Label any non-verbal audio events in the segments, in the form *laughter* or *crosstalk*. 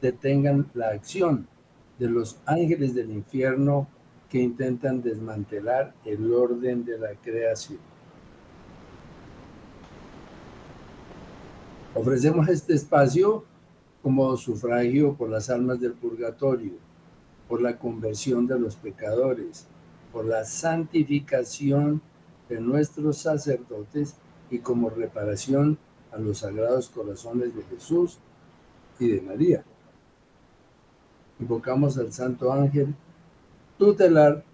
detengan la acción de los ángeles del infierno que intentan desmantelar el orden de la creación. Ofrecemos este espacio como sufragio por las almas del purgatorio, por la conversión de los pecadores, por la santificación de nuestros sacerdotes y como reparación a los sagrados corazones de Jesús y de María. Invocamos al Santo Ángel tutelar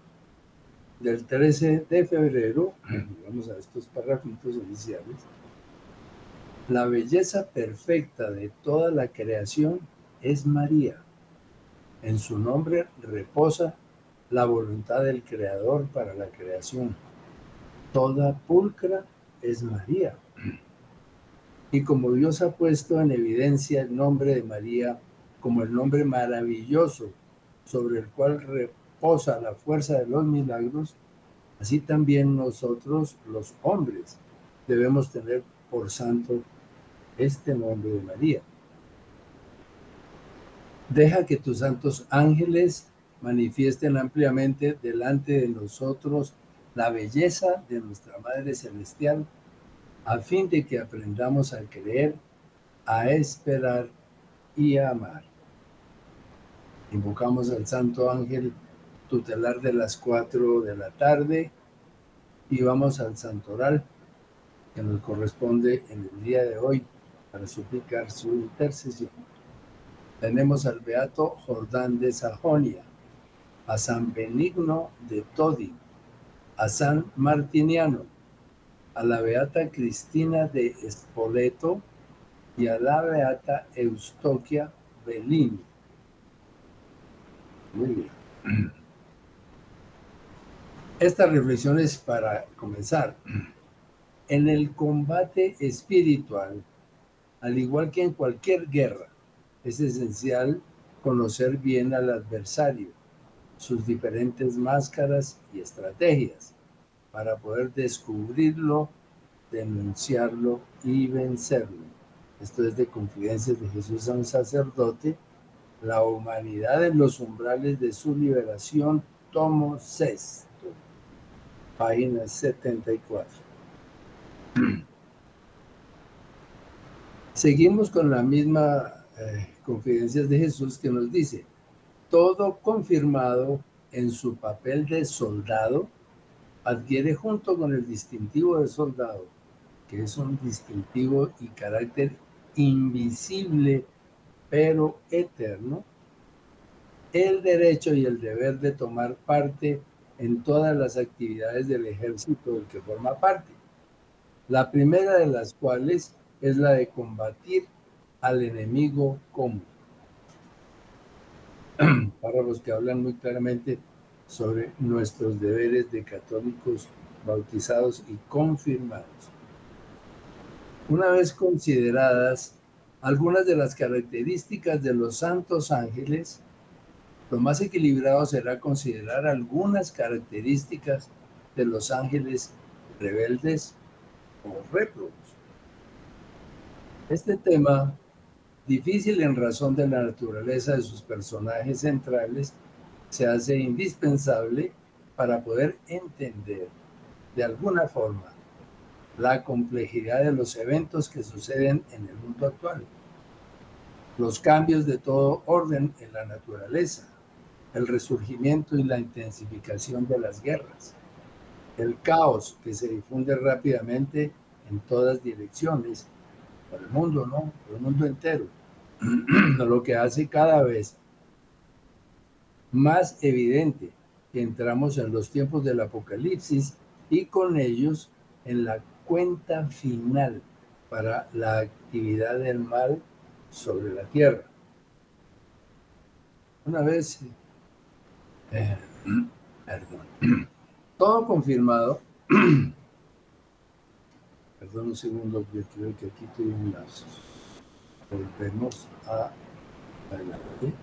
del 13 de febrero, *clears throat* vamos a estos párrafos iniciales, la belleza perfecta de toda la creación es María. En su nombre reposa la voluntad del Creador para la creación. Toda pulcra es María. *clears throat* Y como Dios ha puesto en evidencia el nombre de María como el nombre maravilloso sobre el cual reposa la fuerza de los milagros, así también nosotros los hombres debemos tener por santo este nombre de María. Deja que tus santos ángeles manifiesten ampliamente delante de nosotros la belleza de nuestra Madre Celestial, a fin de que aprendamos a creer, a esperar y a amar. Invocamos al Santo Ángel tutelar de las cuatro de la tarde y vamos al santoral que nos corresponde en el día de hoy para suplicar su intercesión. Tenemos al Beato Jordán de Sajonia, a San Benigno de Todi, a San Martiniano, a la Beata Cristina de Espoleto y a la Beata Eustoquia Bellini. Muy bien. Esta reflexión es para comenzar. En el combate espiritual, al igual que en cualquier guerra, es esencial conocer bien al adversario, sus diferentes máscaras y estrategias, para poder descubrirlo, denunciarlo y vencerlo. Esto es de Confidencias de Jesús a un sacerdote, la humanidad en los umbrales de su liberación, tomo sexto, página 74. Seguimos con la misma eh, confidencias de Jesús que nos dice, todo confirmado en su papel de soldado, adquiere junto con el distintivo de soldado, que es un distintivo y carácter invisible pero eterno, el derecho y el deber de tomar parte en todas las actividades del ejército del que forma parte. La primera de las cuales es la de combatir al enemigo común. *clears throat* Para los que hablan muy claramente sobre nuestros deberes de católicos bautizados y confirmados. Una vez consideradas algunas de las características de los santos ángeles, lo más equilibrado será considerar algunas características de los ángeles rebeldes o réprobos. Este tema, difícil en razón de la naturaleza de sus personajes centrales, se hace indispensable para poder entender de alguna forma la complejidad de los eventos que suceden en el mundo actual, los cambios de todo orden en la naturaleza, el resurgimiento y la intensificación de las guerras, el caos que se difunde rápidamente en todas direcciones por el mundo, ¿no? Por el mundo entero. *clears throat* Lo que hace cada vez más evidente que entramos en los tiempos del apocalipsis y con ellos en la cuenta final para la actividad del mal sobre la tierra. Una vez, eh, *clears throat* perdón, *clears throat* todo confirmado, *clears throat* perdón un segundo, porque creo que aquí tuve un lazo. Volvemos a adelante.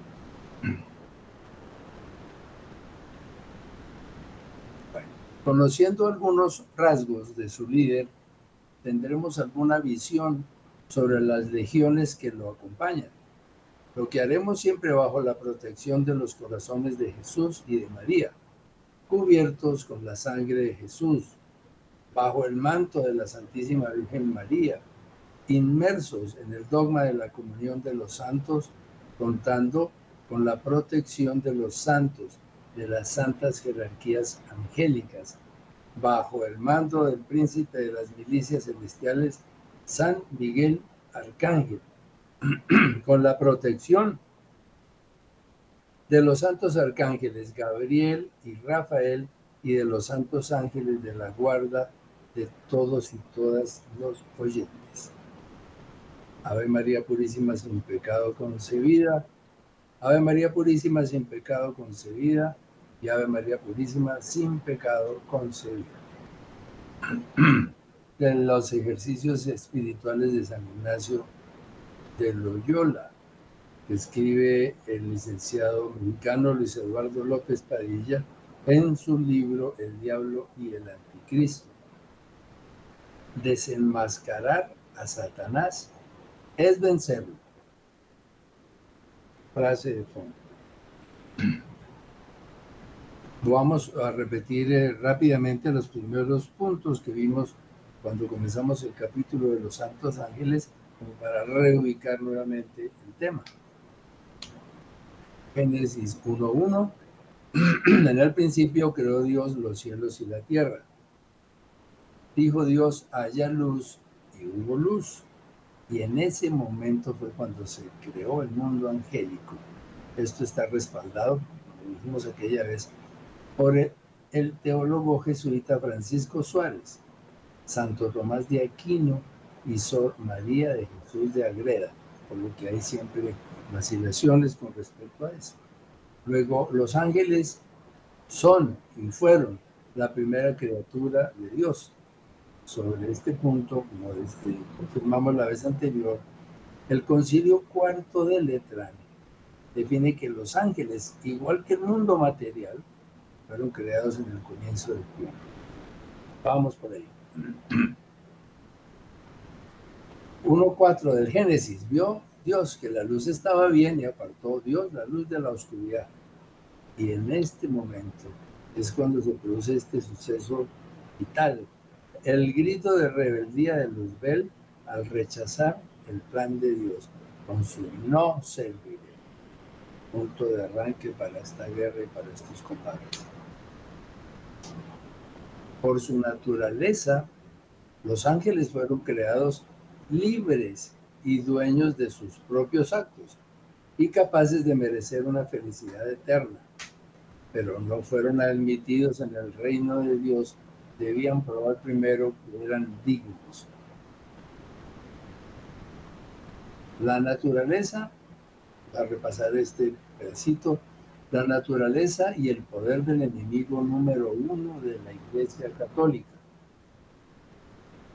conociendo algunos rasgos de su líder, tendremos alguna visión sobre las legiones que lo acompañan. Lo que haremos siempre bajo la protección de los corazones de Jesús y de María, cubiertos con la sangre de Jesús, bajo el manto de la Santísima Virgen María, inmersos en el dogma de la comunión de los santos, contando con la protección de los santos de las santas jerarquías angélicas, bajo el mando del príncipe de las milicias celestiales, San Miguel Arcángel, *clears throat* con la protección de los santos arcángeles Gabriel y Rafael y de los santos ángeles de la guarda de todos y todas los oyentes. Ave María Purísima sin pecado concebida. Ave María Purísima sin pecado concebida y Ave María Purísima sin pecado concebida. *clears throat* En los ejercicios espirituales de San Ignacio de Loyola, que escribe el licenciado mexicano Luis Eduardo López Padilla en su libro El Diablo y el Anticristo. Desenmascarar a Satanás es vencerlo. Frase de fondo. Vamos a repetir eh, rápidamente los primeros puntos que vimos cuando comenzamos el capítulo de los santos ángeles, como para reubicar nuevamente el tema. Génesis 1.1. *clears throat* en el principio creó Dios los cielos y la tierra. Dijo Dios, haya luz y hubo luz. Y en ese momento fue cuando se creó el mundo angélico. Esto está respaldado, como dijimos aquella vez, por el teólogo jesuita Francisco Suárez, Santo Tomás de Aquino y Sor María de Jesús de Agreda, por lo que hay siempre vacilaciones con respecto a eso. Luego, los ángeles son y fueron la primera criatura de Dios. Sobre este punto, como este, confirmamos la vez anterior, el concilio cuarto de Letrán define que los ángeles, igual que el mundo material, fueron creados en el comienzo del tiempo. Vamos por ahí. 1.4 del Génesis. Vio Dios que la luz estaba bien y apartó Dios la luz de la oscuridad. Y en este momento es cuando se produce este suceso vital. El grito de rebeldía de Luzbel al rechazar el plan de Dios con su no serviré. Punto de arranque para esta guerra y para estos combates. Por su naturaleza, los ángeles fueron creados libres y dueños de sus propios actos y capaces de merecer una felicidad eterna, pero no fueron admitidos en el reino de Dios, debían probar primero que eran dignos. La naturaleza, a repasar este pedacito, la naturaleza y el poder del enemigo número uno de la Iglesia Católica,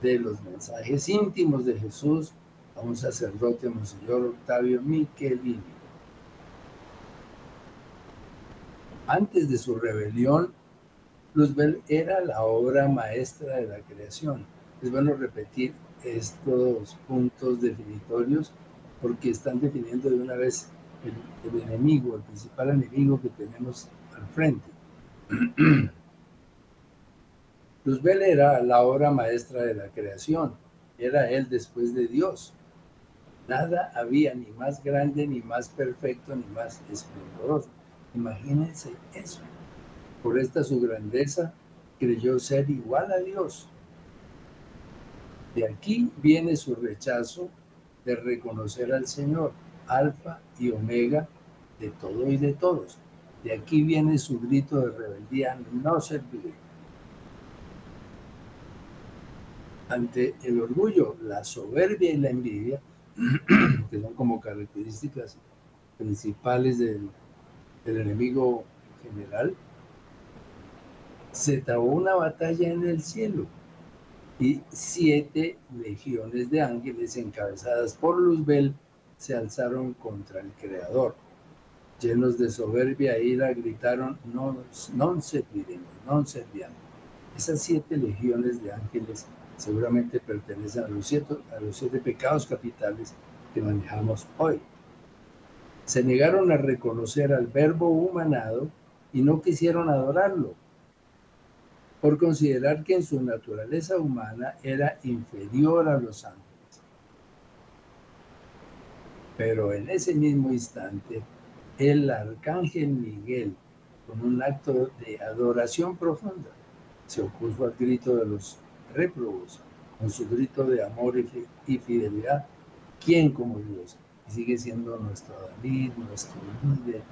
de los mensajes íntimos de Jesús a un sacerdote, Monseñor Octavio Michelini. Antes de su rebelión, Luzbel era la obra maestra de la creación. Es bueno repetir estos puntos definitorios porque están definiendo de una vez el, enemigo, el principal enemigo que tenemos al frente. *clears throat* Luzbel era la obra maestra de la creación, era él después de Dios. Nada había ni más grande, ni más perfecto, ni más esplendoroso. Imagínense eso. Por esta su grandeza creyó ser igual a Dios. De aquí viene su rechazo de reconocer al Señor alfa y omega de todo y de todos. De aquí viene su grito de rebeldía, no serviré. ante el orgullo, la soberbia y la envidia, *clears throat* que son como características principales del, del enemigo general, se trabó una batalla en el cielo y siete legiones de ángeles encabezadas por Luzbel se alzaron contra el Creador. Llenos de soberbia e ira gritaron, no, non serviremos, non serviamo. Esas siete legiones de ángeles seguramente pertenecen a los, siete, a los siete pecados capitales que manejamos hoy. Se negaron a reconocer al verbo humanado y no quisieron adorarlo, por considerar que en su naturaleza humana era inferior a los ángeles. Pero en ese mismo instante, el arcángel Miguel, con un acto de adoración profunda, se opuso al grito de los réprobos, con su grito de amor y fidelidad. ¿Quién como Dios? Y sigue siendo nuestro David, nuestro líder,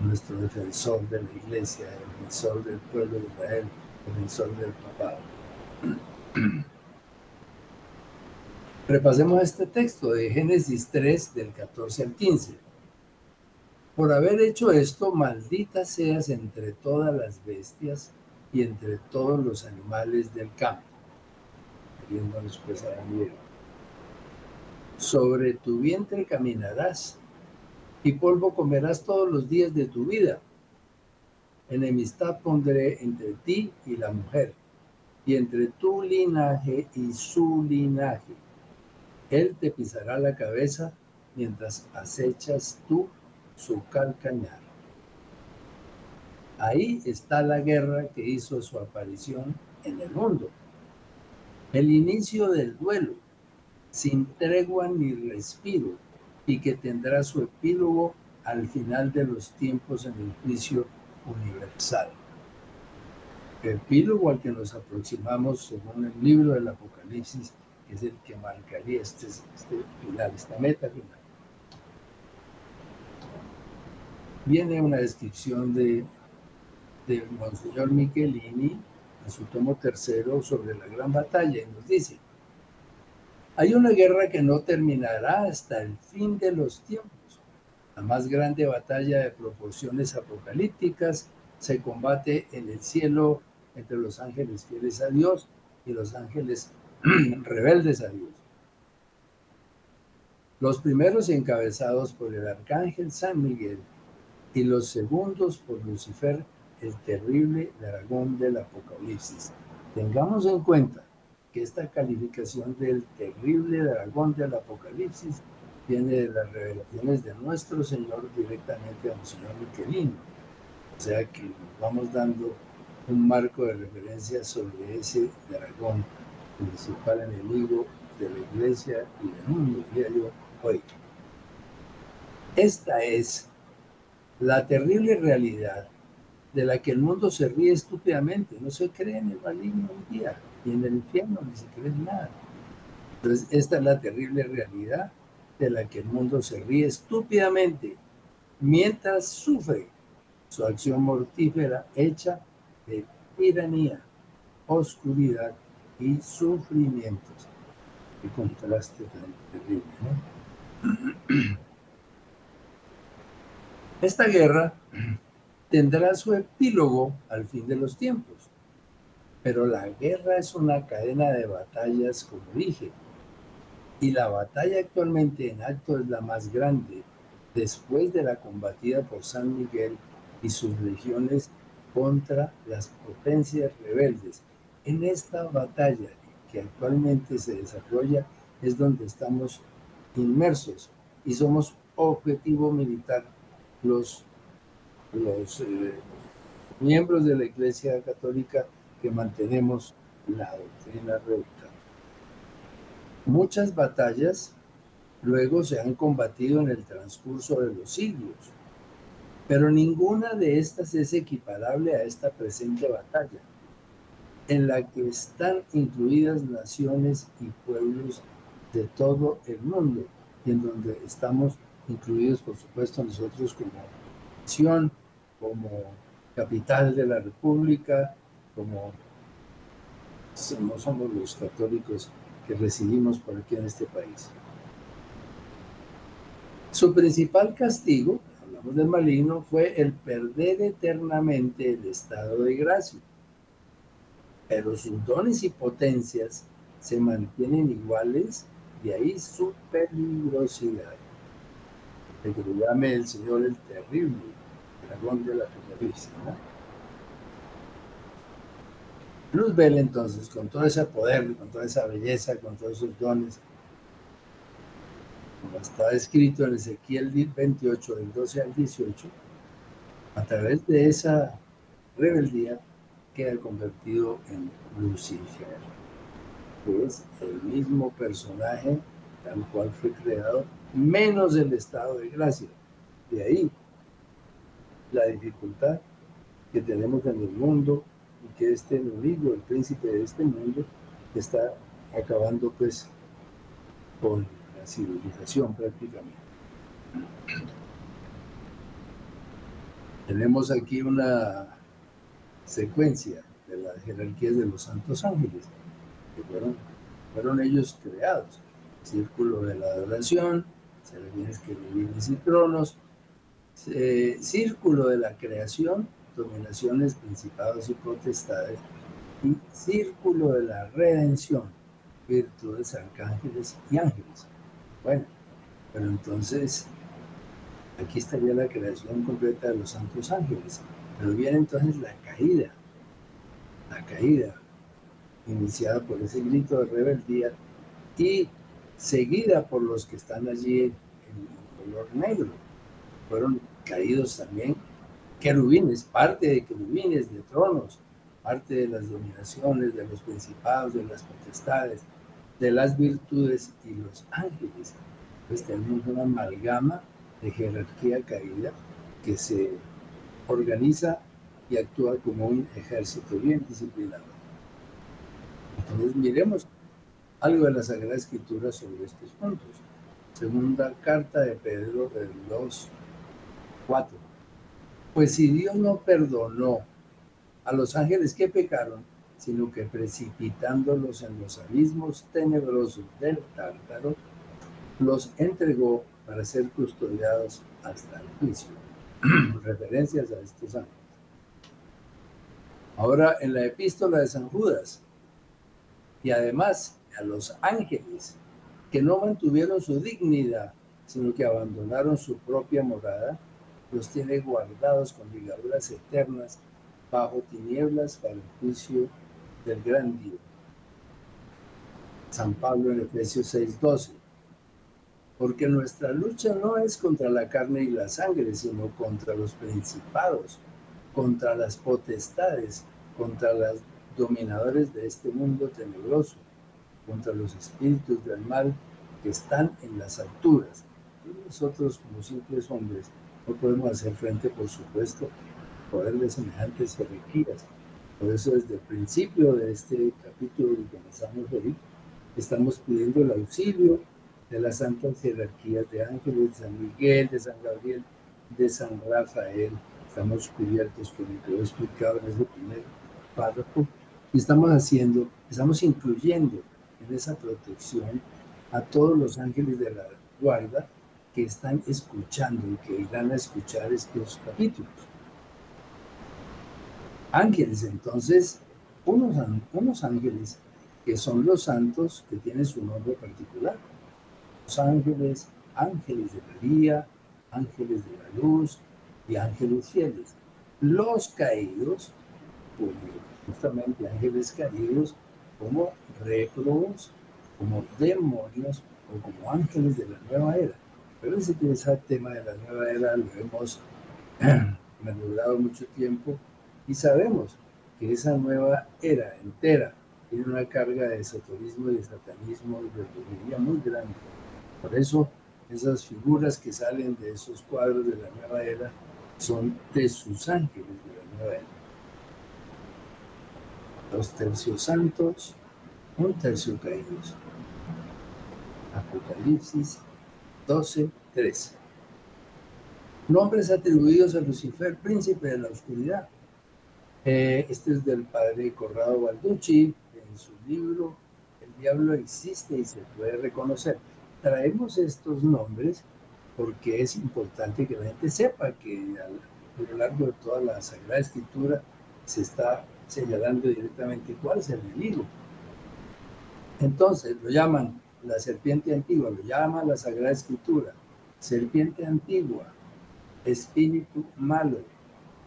nuestro defensor de la iglesia, defensor del pueblo de Israel, el defensor del papado. Repasemos este texto de Génesis 3 del 14 al 15. Por haber hecho esto, maldita seas entre todas las bestias y entre todos los animales del campo. Pues Sobre tu vientre caminarás y polvo comerás todos los días de tu vida. Enemistad pondré entre ti y la mujer, y entre tu linaje y su linaje él te pisará la cabeza mientras acechas tú su calcañar. Ahí está la guerra que hizo su aparición en el mundo. El inicio del duelo, sin tregua ni respiro, y que tendrá su epílogo al final de los tiempos en el juicio universal. Epílogo al que nos aproximamos según el libro del Apocalipsis es el que marcaría este, este final, esta meta final. Viene una descripción de, de Monseñor Michelini en su tomo tercero sobre la gran batalla y nos dice, hay una guerra que no terminará hasta el fin de los tiempos. La más grande batalla de proporciones apocalípticas se combate en el cielo entre los ángeles fieles a Dios y los ángeles *clears throat* rebeldes a Dios. Los primeros encabezados por el arcángel San Miguel y los segundos por Lucifer, el terrible dragón del Apocalipsis. Tengamos en cuenta que esta calificación del terrible dragón del Apocalipsis viene de las revelaciones de nuestro Señor directamente a Señor Michelino. O sea que nos vamos dando un marco de referencia sobre ese dragón principal enemigo de la iglesia y del mundo, diría hoy. Esta es la terrible realidad de la que el mundo se ríe estúpidamente. No se cree en el maligno un día y en el infierno ni se cree en nada. Entonces, esta es la terrible realidad de la que el mundo se ríe estúpidamente mientras sufre su acción mortífera hecha de tiranía, oscuridad y sufrimientos. Qué contraste tan terrible, *clears throat* Esta guerra *clears throat* tendrá su epílogo al fin de los tiempos, pero la guerra es una cadena de batallas, como dije, y la batalla actualmente en acto es la más grande después de la combatida por San Miguel y sus legiones contra las potencias rebeldes en esta batalla que actualmente se desarrolla es donde estamos inmersos y somos objetivo militar los, los eh, miembros de la Iglesia Católica que mantenemos la doctrina recta. Muchas batallas luego se han combatido en el transcurso de los siglos, pero ninguna de estas es equiparable a esta presente batalla en la que están incluidas naciones y pueblos de todo el mundo y en donde estamos incluidos, por supuesto, nosotros como nación, como capital de la República, como no somos los católicos que recibimos por aquí en este país. Su principal castigo, hablamos del maligno, fue el perder eternamente el estado de gracia. Pero sus dones y potencias se mantienen iguales, de ahí su peligrosidad. El que lo llame el Señor el terrible, dragón de la Apocalipsis. Luzbel entonces, con todo ese poder, con toda esa belleza, con todos esos dones, como está escrito en Ezequiel 28, del 12 al 18, a través de esa rebeldía queda convertido en Lucifer, que es el mismo personaje tal cual fue creado, menos el estado de gracia. De ahí la dificultad que tenemos en el mundo y que este enemigo, el príncipe de este mundo, está acabando pues con la civilización prácticamente. Tenemos aquí una secuencia de las jerarquías de los santos ángeles, que fueron, fueron ellos creados. Círculo de la adoración, serafines, querubines y tronos, círculo de la creación, dominaciones, principados y potestades, y círculo de la redención, virtudes, arcángeles y ángeles. Bueno, pero entonces aquí estaría la creación completa de los santos ángeles, pero viene entonces la caída, la caída, iniciada por ese grito de rebeldía y seguida por los que están allí en color negro. Fueron caídos también querubines, parte de querubines, de tronos, parte de las dominaciones, de los principados, de las potestades, de las virtudes y los ángeles. Pues tenemos una amalgama de jerarquía caída que se organiza y actúa como un ejército bien disciplinado. Entonces miremos algo de la Sagrada Escritura sobre estos puntos. Segunda carta de Pedro del 2, 4. Pues si Dios no perdonó a los ángeles que pecaron, sino que precipitándolos en los abismos tenebrosos del tártaro, los entregó para ser custodiados hasta el juicio. Referencias a estos ángeles. Ahora en la epístola de San Judas, y además a los ángeles que no mantuvieron su dignidad, sino que abandonaron su propia morada, los tiene guardados con ligaduras eternas bajo tinieblas para el juicio del gran Dios. San Pablo en Efesios 6:12. Porque nuestra lucha no es contra la carne y la sangre, sino contra los principados, contra las potestades, contra los dominadores de este mundo tenebroso, contra los espíritus del mal que están en las alturas. Y nosotros como simples hombres no podemos hacer frente, por supuesto, poder de semejantes jerarquías. Por eso desde el principio de este capítulo que comenzamos hoy, estamos pidiendo el auxilio de las santas jerarquías de ángeles, de San Miguel, de San Gabriel, de San Rafael. Estamos cubiertos, como lo he explicado en ese primer párrafo, y estamos haciendo, estamos incluyendo en esa protección a todos los ángeles de la guarda que están escuchando y que irán a escuchar estos capítulos. Ángeles, entonces, unos, unos ángeles que son los santos que tienen su nombre particular. Ángeles, ángeles de María, ángeles de la luz y ángeles fieles. Los caídos, justamente ángeles caídos, como réprobos, como demonios o como ángeles de la nueva era. Pero ese, ese tema de la nueva era lo hemos *clears throat* madurado mucho tiempo y sabemos que esa nueva era entera tiene una carga de esoterismo y de satanismo y de muy grande. Por eso esas figuras que salen de esos cuadros de la nueva era son de sus ángeles de la nueva era. Los tercios santos, un tercio caídos. Apocalipsis 12, 13. Nombres atribuidos a Lucifer, príncipe de la oscuridad. Eh, este es del padre Corrado Balducci, en en su libro El diablo existe y se puede reconocer. Traemos estos nombres porque es importante que la gente sepa que a lo largo de toda la Sagrada Escritura se está señalando directamente cuál es el enemigo. Entonces lo llaman la serpiente antigua, lo llama la Sagrada Escritura, serpiente antigua, espíritu malo,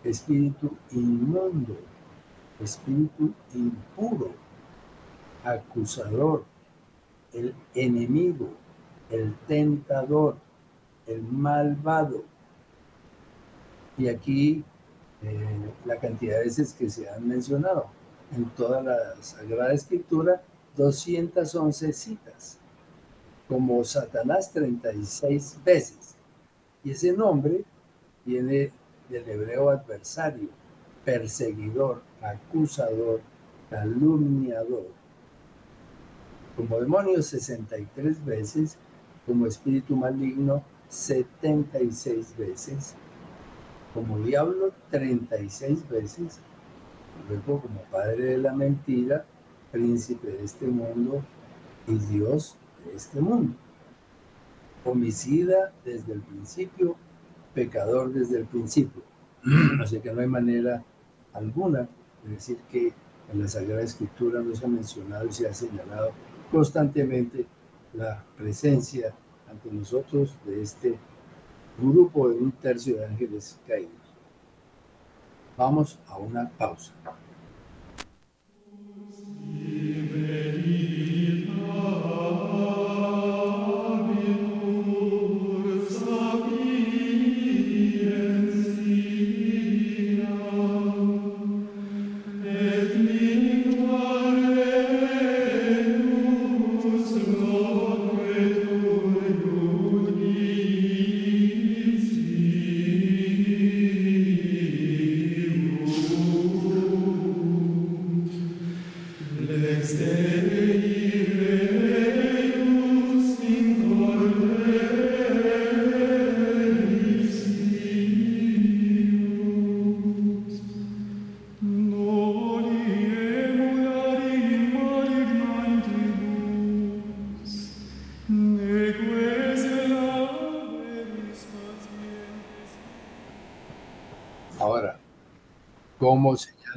espíritu inmundo, espíritu impuro, acusador, el enemigo, el tentador, el malvado. Y aquí eh, la cantidad de veces que se han mencionado en toda la Sagrada Escritura, 211 citas, como Satanás 36 veces. Y ese nombre viene del hebreo adversario, perseguidor, acusador, calumniador. Como demonio 63 veces, como espíritu maligno 76 veces, como diablo 36 veces, luego como padre de la mentira, príncipe de este mundo y Dios de este mundo. Homicida desde el principio, pecador desde el principio. *clears throat* Así que no hay manera alguna de decir que en la Sagrada Escritura no se ha mencionado y se ha señalado constantemente la presencia ante nosotros de este grupo de un tercio de ángeles caídos. Vamos a una pausa.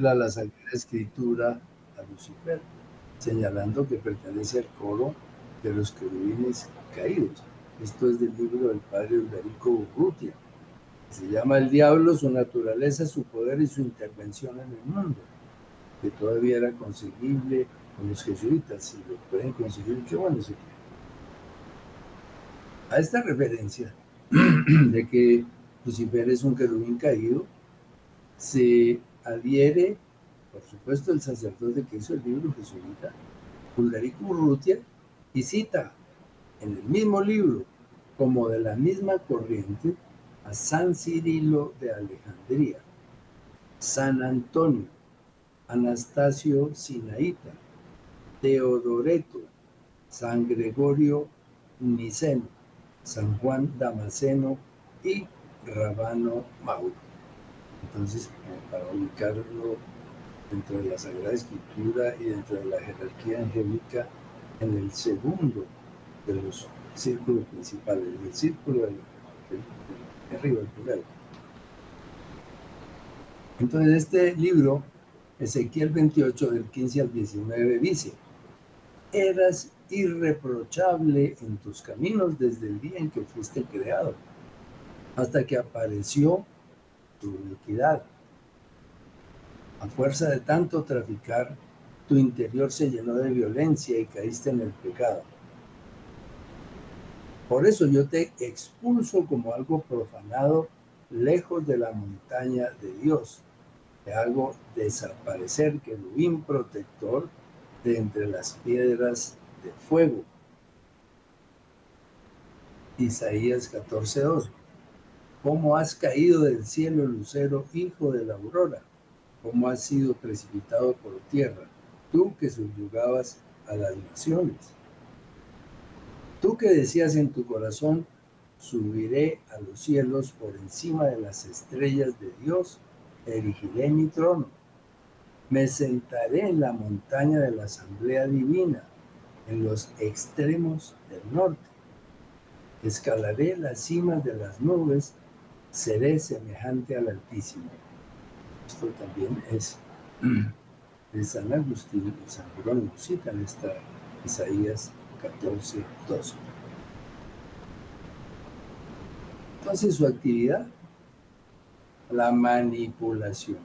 La Sagrada Escritura a Lucifer, señalando que pertenece al coro de los querubines caídos. Esto es del libro del padre Eudarico Urrutia. Se llama El Diablo, su naturaleza, su poder y su intervención en el mundo, que todavía era conseguible con los jesuitas. Si lo pueden conseguir, qué bueno se A esta referencia *clears throat* de que Lucifer es un querubín caído, se adhiere, por supuesto, el sacerdote que hizo el libro jesuita, Ulrico Urrutia, y cita en el mismo libro, como de la misma corriente, a San Cirilo de Alejandría, San Antonio, Anastasio Sinaíta, Teodoreto, San Gregorio Niceno, San Juan Damasceno y Rabano Mauro. Entonces, para ubicarlo dentro de la Sagrada Escritura y dentro de la jerarquía angélica en el segundo de los círculos principales, el círculo del, arriba, el primero. Entonces, este libro, Ezequiel 28, del 15 al 19, dice, eras irreprochable en tus caminos desde el día en que fuiste creado, hasta que apareció tu iniquidad. A fuerza de tanto traficar, tu interior se llenó de violencia y caíste en el pecado. Por eso yo te expulso como algo profanado lejos de la montaña de Dios. Te hago desaparecer que el protector de entre las piedras de fuego. Isaías 14:2 cómo has caído del cielo, lucero, hijo de la aurora, cómo has sido precipitado por tierra, tú que subyugabas a las naciones. Tú que decías en tu corazón, subiré a los cielos por encima de las estrellas de Dios, erigiré mi trono. Me sentaré en la montaña de la asamblea divina, en los extremos del norte. Escalaré las cimas de las nubes, seré semejante al Altísimo. Esto también es *clears throat* de San Agustín y San Jerónimo, citan esta Isaías 14, 12. Entonces su actividad, la manipulación,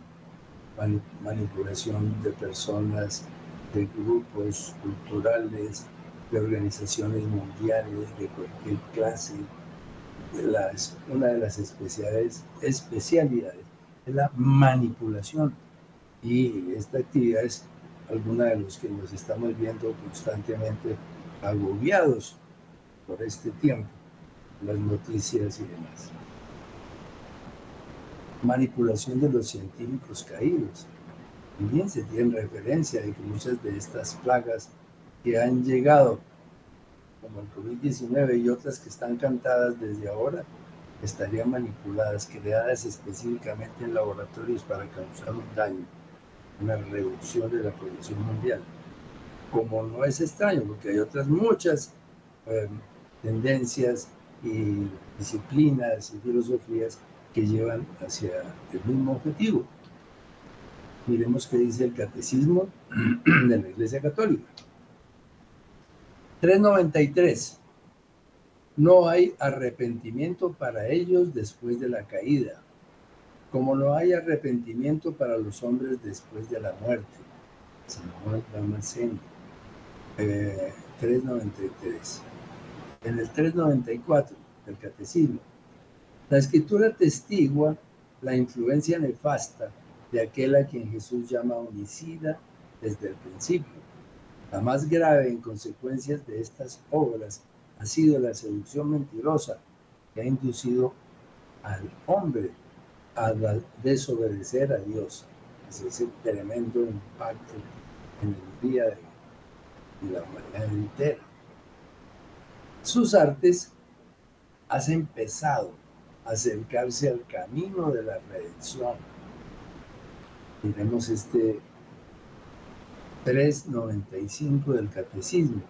manipulación de personas, de grupos culturales, de organizaciones mundiales, de cualquier clase. Una de las especialidades, especialidades es la manipulación. Y esta actividad es alguna de los que nos estamos viendo constantemente agobiados por este tiempo las noticias y demás. Manipulación de los científicos caídos. También se tiene referencia de que muchas de estas plagas que han llegado, como el COVID-19 y otras que están cantadas desde ahora, estarían manipuladas, creadas específicamente en laboratorios para causar un daño, una reducción de la población mundial. Como no es extraño, porque hay otras muchas eh, tendencias y disciplinas y filosofías que llevan hacia el mismo objetivo. Miremos qué dice el catecismo de la Iglesia Católica. 393. No hay arrepentimiento para ellos después de la caída, como no hay arrepentimiento para los hombres después de la muerte. San Juan Damasceno, 393 en el 394 del Catecismo. La escritura testigua la influencia nefasta de aquel a quien Jesús llama homicida desde el principio. La más grave en consecuencias de estas obras ha sido la seducción mentirosa que ha inducido al hombre a desobedecer a Dios. Es ese tremendo impacto en el día de la humanidad entera sus artes hacen pesado acercarse al camino de la redención. Miremos este 395 del catecismo.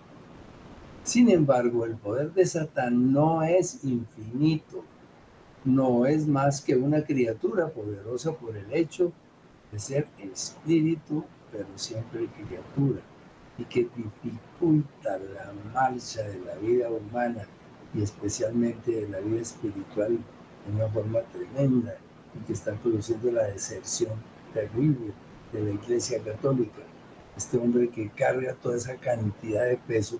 Sin embargo, el poder de Satán no es infinito, no es más que una criatura poderosa por el hecho de ser espíritu, pero siempre criatura y que dificulta la marcha de la vida humana y especialmente de la vida espiritual de una forma tremenda y que está produciendo la deserción terrible de la Iglesia Católica. Este hombre que carga toda esa cantidad de peso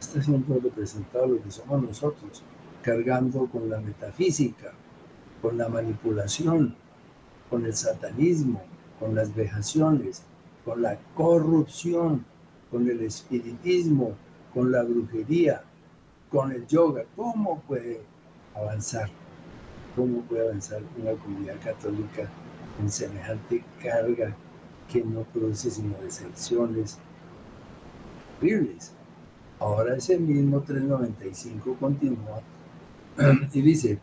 está siendo representado lo que somos nosotros, cargando con la metafísica, con la manipulación, con el satanismo, con las vejaciones, con la corrupción, con el espiritismo, con la brujería, con el yoga. ¿Cómo puede avanzar? ¿Cómo puede avanzar una comunidad católica en semejante carga que no produce sino decepciones horribles? Ahora ese mismo 395 continúa *clears throat* y dice,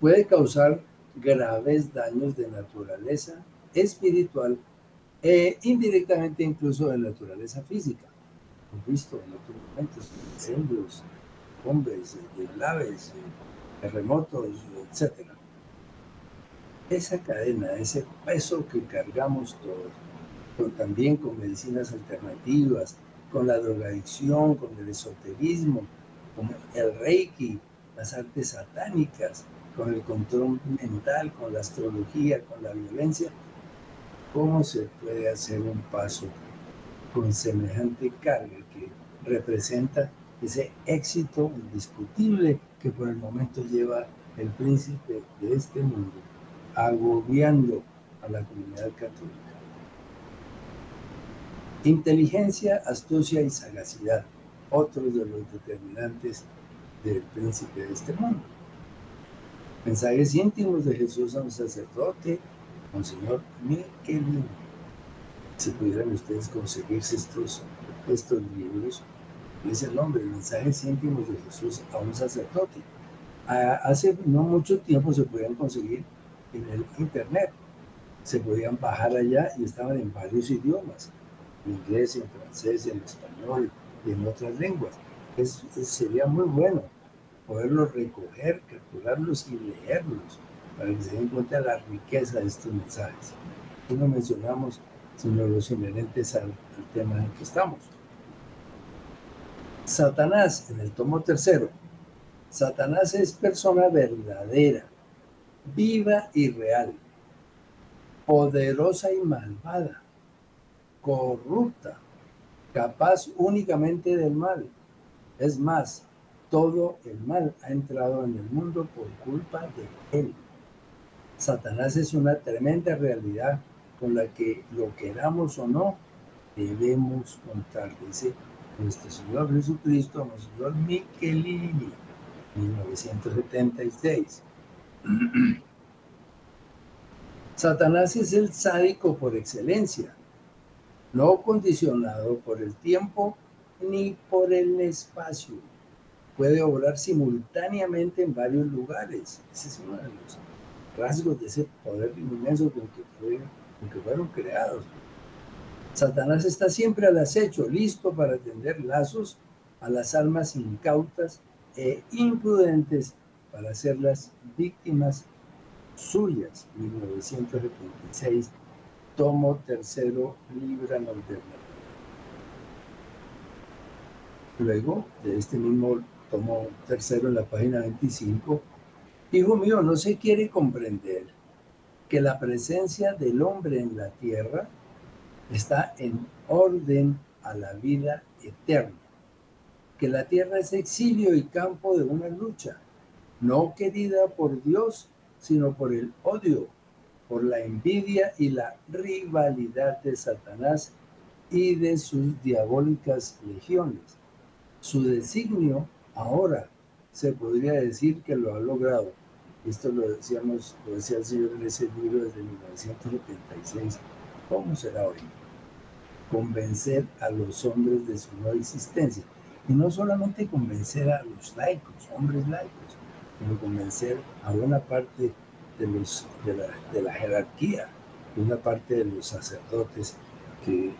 puede causar graves daños de naturaleza espiritual e indirectamente incluso de naturaleza física visto en otros momentos, incendios, bombes, deblaves, terremotos, etc. Esa cadena, ese peso que cargamos todos, también con medicinas alternativas, con la drogadicción, con el esoterismo, con el reiki, las artes satánicas, con el control mental, con la astrología, con la violencia, ¿cómo se puede hacer un paso con semejante carga que representa ese éxito indiscutible que por el momento lleva el príncipe de este mundo, agobiando a la comunidad católica. Inteligencia, astucia y sagacidad, otros de los determinantes del príncipe de este mundo. Mensajes íntimos de Jesús a un sacerdote, Monseñor Michelini si pudieran ustedes conseguirse estos, estos libros, es el nombre, mensajes íntimos de Jesús a un sacerdote. Hace no mucho tiempo se podían conseguir en el internet. se podían bajar allá y estaban en varios idiomas, inglés, en francés, en español y en otras lenguas. Es, sería muy bueno poderlos recoger, capturarlos y leerlos para que se den cuenta de la riqueza de estos mensajes. Y no mencionamos sino los inherentes al, al tema en que estamos. Satanás, en el tomo tercero, Satanás es persona verdadera, viva y real, poderosa y malvada, corrupta, capaz únicamente del mal. Es más, todo el mal ha entrado en el mundo por culpa de él. Satanás es una tremenda realidad con la que lo queramos o no, debemos contar. Dice nuestro Señor Jesucristo, Señor Michelini, 1976. *clears throat* Satanás es el sádico por excelencia, no condicionado por el tiempo ni por el espacio. Puede obrar simultáneamente en varios lugares. Ese es uno de los rasgos de ese poder inmenso con que, que fueron creados. Satanás está siempre al acecho, listo para tender lazos a las almas incautas e imprudentes para hacerlas víctimas suyas, 1976, tomo tercero, Libra Norterna. Luego, de este mismo tomo tercero en la página 25, Hijo mío, no se quiere comprender que la presencia del hombre en la tierra está en orden a la vida eterna, que la tierra es exilio y campo de una lucha, no querida por Dios, sino por el odio, por la envidia y la rivalidad de Satanás y de sus diabólicas legiones. Su designio ahora se podría decir que lo ha logrado. Esto lo decíamos, lo decía el Señor en ese libro desde 1976. ¿Cómo será hoy? Convencer a los hombres de su no existencia. Y no solamente convencer a los laicos, hombres laicos, sino convencer a una parte de, de, la, de la jerarquía, una parte de los sacerdotes que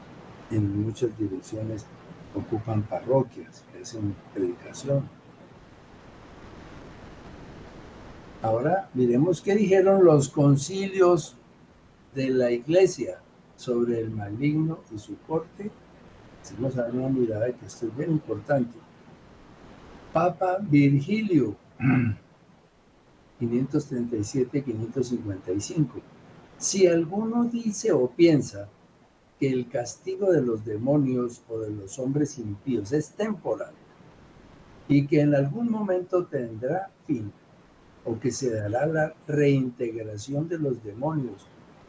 en muchas direcciones ocupan parroquias, hacen predicación. Ahora miremos qué dijeron los concilios de la iglesia sobre el maligno y su corte. Dar una mirada que esto es bien importante. Papa Virgilio *clears throat* 537-555. Si alguno dice o piensa que el castigo de los demonios o de los hombres impíos es temporal y que en algún momento tendrá fin, o que se dará la reintegración de los demonios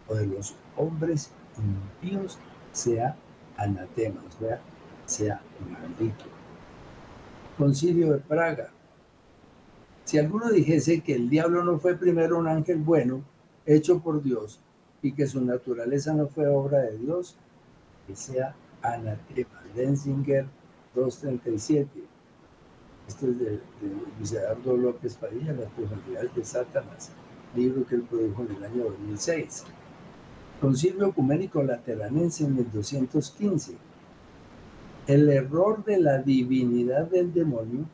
o de los hombres impíos, sea anatema, sea, sea maldito. Concilio de Praga, si alguno dijese que el diablo no fue primero un ángel bueno, hecho por Dios, y que su naturaleza no fue obra de Dios, que sea anatema. Denzinger 237. Esto es de, de López Padilla, Las profundidades de Satanás, libro que él produjo en el año 2006. Concilio Ecuménico Lateranense en el 215. El error de la divinidad del demonio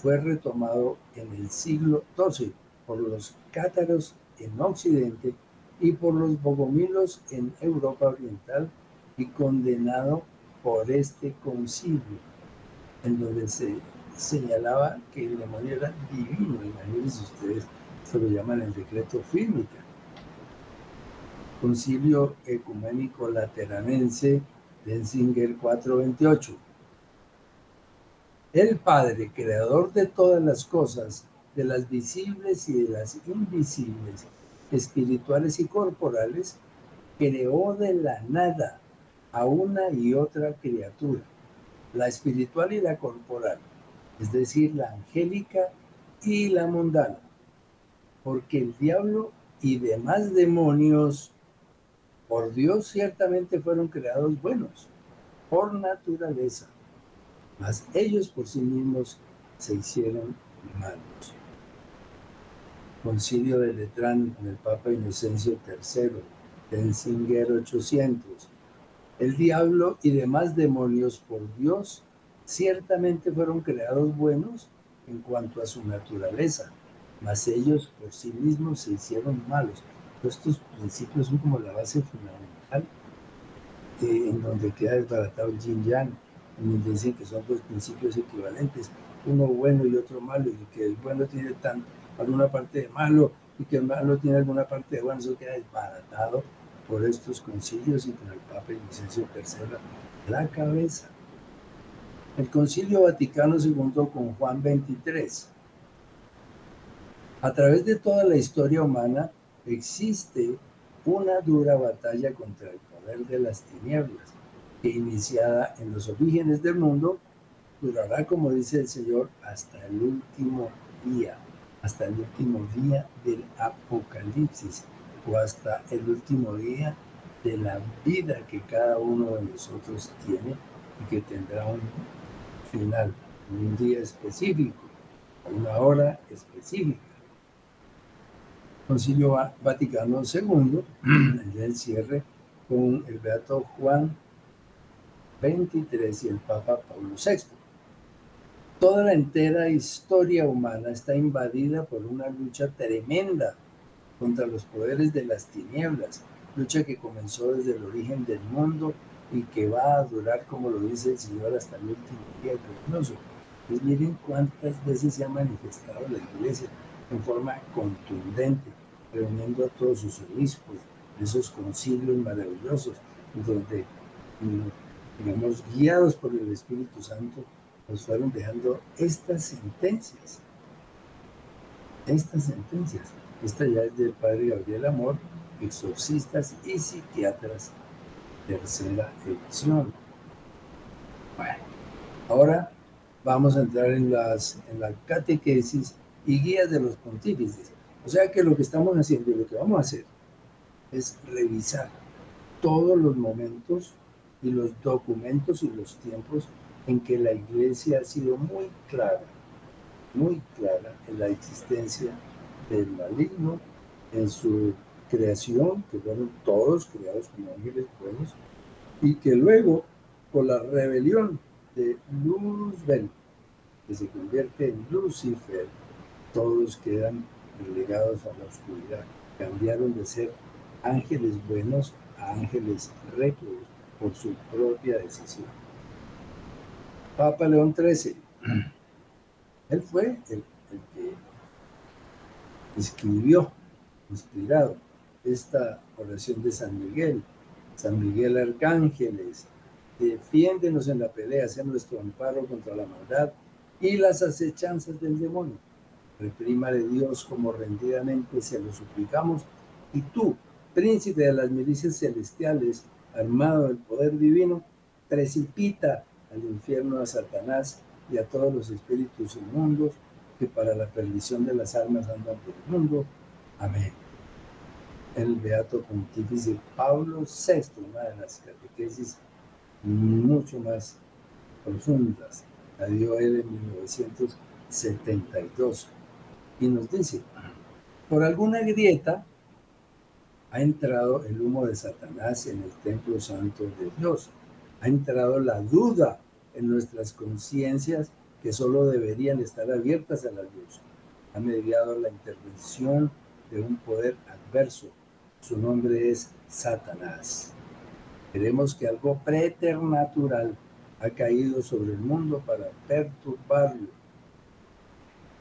fue retomado en el siglo XII por los cátaros en Occidente y por los bogomilos en Europa Oriental y condenado por este concilio, en donde se señalaba que el demonio era divino. Imagínense ustedes, se lo llaman el decreto fílmica. Concilio Ecuménico Lateranense, Denzinger 428 el Padre, creador de todas las cosas, de las visibles y de las invisibles, espirituales y corporales, creó de la nada a una y otra criatura, la espiritual y la corporal, es decir, la angélica y la mundana, porque el diablo y demás demonios por Dios ciertamente fueron creados buenos, por naturaleza mas ellos por sí mismos se hicieron malos. Concilio de Letrán con el Papa Inocencio III, Denzinger 800. El diablo y demás demonios por Dios ciertamente fueron creados buenos en cuanto a su naturaleza, mas ellos por sí mismos se hicieron malos. Estos principios son como la base fundamental eh, en donde queda desbaratado el yin yang, donde dicen que son dos principios equivalentes, uno bueno y otro malo, y que el bueno tiene tan, alguna parte de malo y que el malo tiene alguna parte de bueno, eso queda desbaratado por estos concilios y con el Papa Inocencio III la cabeza. El Concilio Vaticano se juntó con Juan 23. A través de toda la historia humana existe una dura batalla contra el poder de las tinieblas, que iniciada en los orígenes del mundo, durará, como dice el Señor, hasta el último día, hasta el último día del Apocalipsis o hasta el último día de la vida que cada uno de nosotros tiene y que tendrá un final, un día específico, una hora específica. Concilio Vaticano II, *clears throat* el del cierre con el Beato Juan 23 y el Papa Pablo VI. Toda la entera historia humana está invadida por una lucha tremenda contra los poderes de las tinieblas, lucha que comenzó desde el origen del mundo y que va a durar, como lo dice el Señor, hasta el último día precioso. Pues miren cuántas veces se ha manifestado la iglesia en forma contundente, reuniendo a todos sus obispos, esos concilios maravillosos, donde, digamos, guiados por el Espíritu Santo, nos fueron dejando estas sentencias. Estas sentencias. Esta ya es del padre Gabriel Amor, exorcistas y psiquiatras, tercera edición. Bueno, ahora vamos a entrar en, las, en la catequesis y guías de los pontífices. O sea que lo que estamos haciendo y lo que vamos a hacer es revisar todos los momentos y los documentos y los tiempos en que la iglesia ha sido muy clara, muy clara en la existencia del maligno en su creación, que fueron todos creados como ángeles buenos, y que luego, por la rebelión de Luzbel, que se convierte en Lucifer, todos quedan relegados a la oscuridad. Cambiaron de ser ángeles buenos a ángeles rectos por su propia decisión. Papa León XIII, *clears throat* él fue el, que escribió, inspirado, esta oración de San Miguel. San Miguel Arcángeles, defiéndenos en la pelea, sea nuestro amparo contra la maldad y las acechanzas del demonio. Reprímale Dios como rendidamente se lo suplicamos. Y tú, príncipe de las milicias celestiales, armado del poder divino, precipita al infierno a Satanás y a todos los espíritus inmundos que para la perdición de las almas andan por el mundo. Amén. El Beato Pontífice Pablo VI, una de las catequesis mucho más profundas, la dio él en 1972. Y nos dice, por alguna grieta ha entrado el humo de Satanás en el templo santo de Dios. Ha entrado la duda en nuestras conciencias que solo deberían estar abiertas a la luz. Ha mediado la intervención de un poder adverso. Su nombre es Satanás. Queremos que algo preternatural ha caído sobre el mundo para perturbarlo.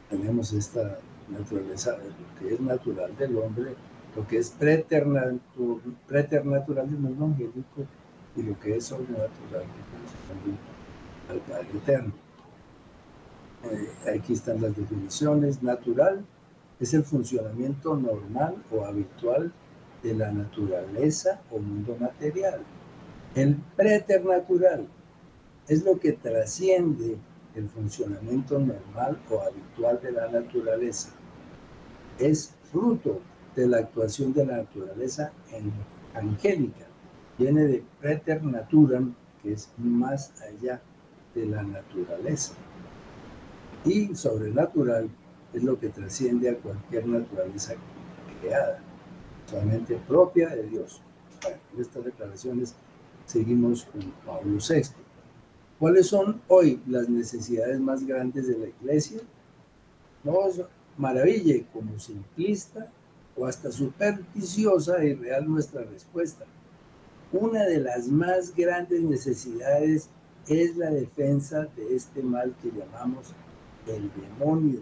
Tenemos esta naturaleza, lo que es natural del hombre, lo que es preternatural, preternatural del mundo angélico y lo que es sobrenatural al Padre Eterno. Eh, aquí están las definiciones. Natural es el funcionamiento normal o habitual de la naturaleza o mundo material. El preternatural es lo que trasciende el funcionamiento normal o habitual de la naturaleza. Es fruto de la actuación de la naturaleza angélica. Viene de preternaturam, que es más allá de la naturaleza y sobrenatural es lo que trasciende a cualquier naturaleza creada, solamente propia de Dios. Bueno, en estas declaraciones seguimos con Pablo VI. ¿Cuáles son hoy las necesidades más grandes de la iglesia? No es maraville como simplista o hasta supersticiosa y real nuestra respuesta. Una de las más grandes necesidades es la defensa de este mal que llamamos el demonio.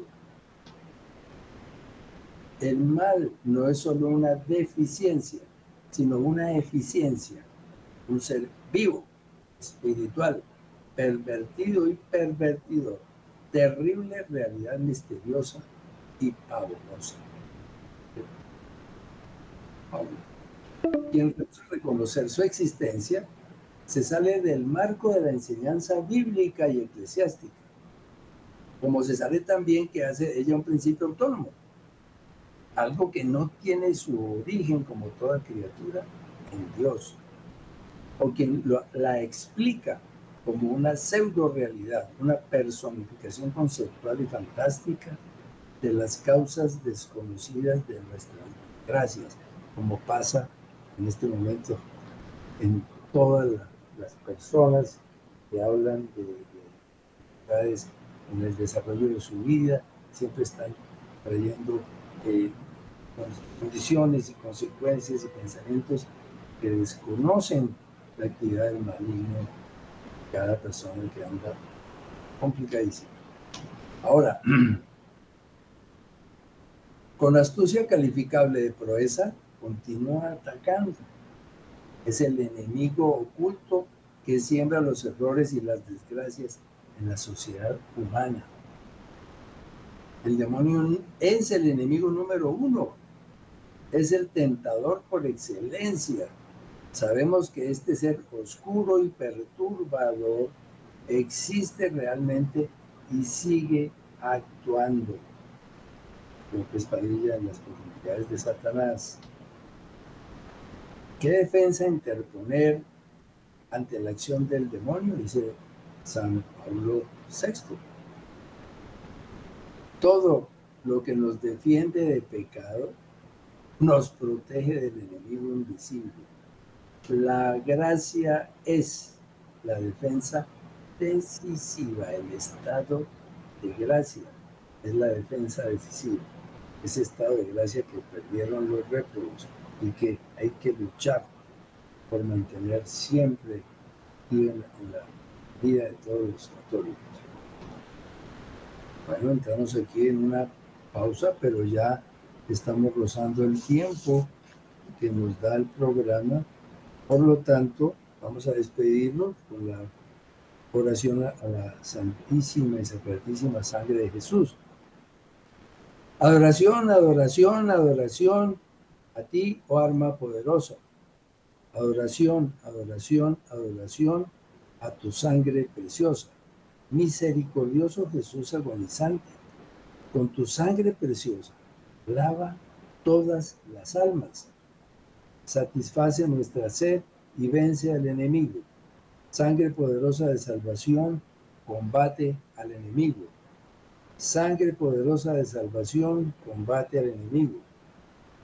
El mal no es solo una deficiencia, sino una eficiencia, un ser vivo, espiritual, pervertido y pervertido, terrible realidad misteriosa y pavorosa. Quien reconocer su existencia se sale del marco de la enseñanza bíblica y eclesiástica, como se sale también que hace ella un principio autónomo, algo que no tiene su origen como toda criatura en Dios, o quien la explica como una pseudo realidad, una personificación conceptual y fantástica de las causas desconocidas de nuestras gracias, como pasa en este momento en todas las personas que hablan de, dificultades en el desarrollo de su vida, siempre están trayendo eh, condiciones y consecuencias y pensamientos que desconocen la actividad del maligno cada persona que anda complicadísimo. Ahora, *clears throat* con astucia calificable de proeza, continúa atacando. Es el enemigo oculto que siembra los errores y las desgracias en la sociedad humana. El demonio es el enemigo número uno. Es el tentador por excelencia. Sabemos que este ser oscuro y perturbador existe realmente y sigue actuando. López Padilla en las profundidades de Satanás. ¿Qué defensa interponer ante la acción del demonio? Dice San Pablo VI. Todo lo que nos defiende de pecado nos protege del enemigo invisible. La gracia es la defensa decisiva, el estado de gracia es la defensa decisiva ese estado de gracia que perdieron los réprobos y que hay que luchar por mantener siempre en, la vida de todos los católicos. Bueno, entramos aquí en una pausa, pero ya estamos rozando el tiempo que nos da el programa. Por lo tanto, vamos a despedirnos con la oración a la Santísima y Sacratísima Sangre de Jesús. Adoración, adoración, adoración a ti, oh arma poderosa. Adoración, adoración, adoración a tu sangre preciosa. Misericordioso Jesús agonizante, con tu sangre preciosa, lava todas las almas. Satisface nuestra sed y vence al enemigo. Sangre poderosa de salvación, combate al enemigo Sangre poderosa de salvación, combate al enemigo.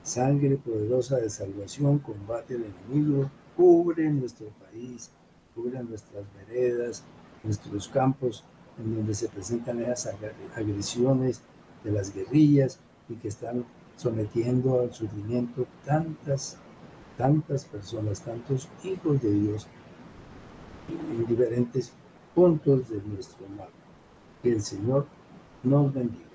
Sangre poderosa de salvación, combate al enemigo. Cubre nuestro país, cubre nuestras veredas, nuestros campos en donde se presentan esas agresiones de las guerrillas y que están sometiendo al sufrimiento tantas, tantas personas, tantos hijos de Dios en diferentes puntos de nuestro mapa. Que el Señor nos bendiga.